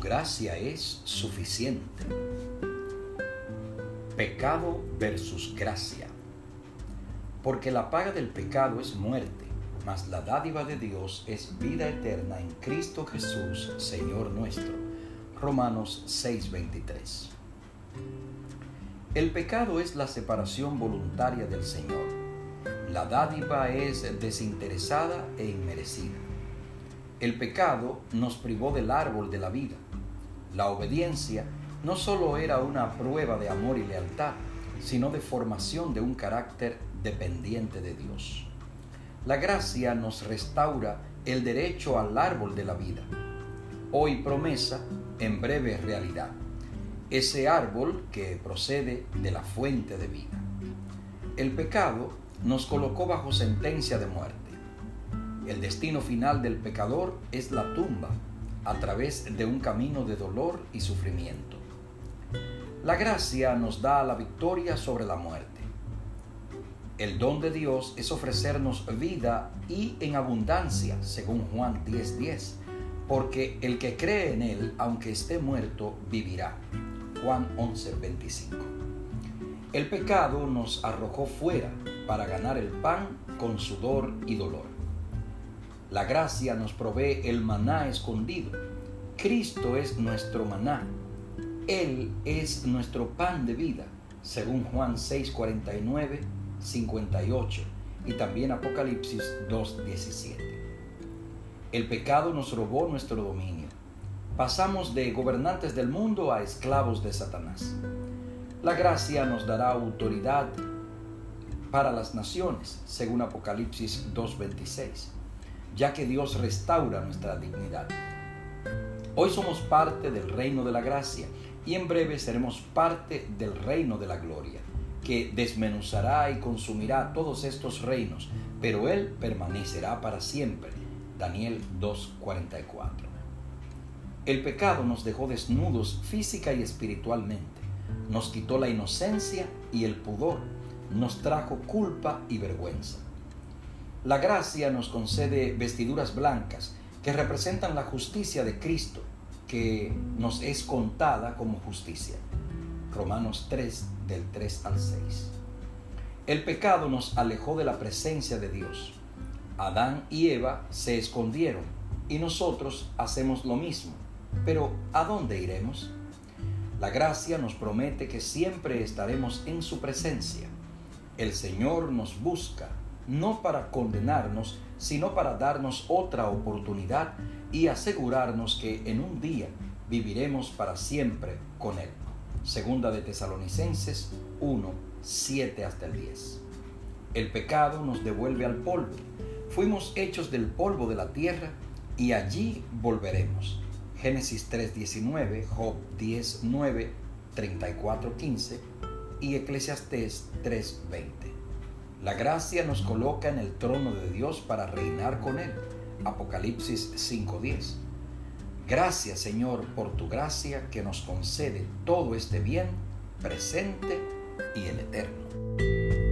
gracia es suficiente. Pecado versus gracia. Porque la paga del pecado es muerte, mas la dádiva de Dios es vida eterna en Cristo Jesús, Señor nuestro. Romanos 6:23. El pecado es la separación voluntaria del Señor. La dádiva es desinteresada e inmerecida. El pecado nos privó del árbol de la vida. La obediencia no solo era una prueba de amor y lealtad, sino de formación de un carácter dependiente de Dios. La gracia nos restaura el derecho al árbol de la vida. Hoy promesa, en breve realidad. Ese árbol que procede de la fuente de vida. El pecado nos colocó bajo sentencia de muerte. El destino final del pecador es la tumba a través de un camino de dolor y sufrimiento. La gracia nos da la victoria sobre la muerte. El don de Dios es ofrecernos vida y en abundancia, según Juan 10:10, porque el que cree en Él, aunque esté muerto, vivirá. Juan 11:25. El pecado nos arrojó fuera para ganar el pan con sudor y dolor. La gracia nos provee el maná escondido. Cristo es nuestro maná él es nuestro pan de vida, según Juan 6, 49, 58 y también Apocalipsis 2, 17. El pecado nos robó nuestro dominio. Pasamos de gobernantes del mundo a esclavos de Satanás. La gracia nos dará autoridad para las naciones, según Apocalipsis 2.26, ya que Dios restaura nuestra dignidad. Hoy somos parte del reino de la gracia y en breve seremos parte del reino de la gloria, que desmenuzará y consumirá todos estos reinos, pero Él permanecerá para siempre. Daniel 2.44. El pecado nos dejó desnudos física y espiritualmente, nos quitó la inocencia y el pudor, nos trajo culpa y vergüenza. La gracia nos concede vestiduras blancas que representan la justicia de Cristo que nos es contada como justicia. Romanos 3 del 3 al 6. El pecado nos alejó de la presencia de Dios. Adán y Eva se escondieron y nosotros hacemos lo mismo. Pero ¿a dónde iremos? La gracia nos promete que siempre estaremos en su presencia. El Señor nos busca no para condenarnos, sino para darnos otra oportunidad y asegurarnos que en un día viviremos para siempre con Él. Segunda de Tesalonicenses 1, 7 hasta el 10. El pecado nos devuelve al polvo. Fuimos hechos del polvo de la tierra y allí volveremos. Génesis 3.19, Job 10.9, 34.15 y Eclesiastés 3.20. La gracia nos coloca en el trono de Dios para reinar con Él. Apocalipsis 5:10. Gracias Señor por tu gracia que nos concede todo este bien presente y el eterno.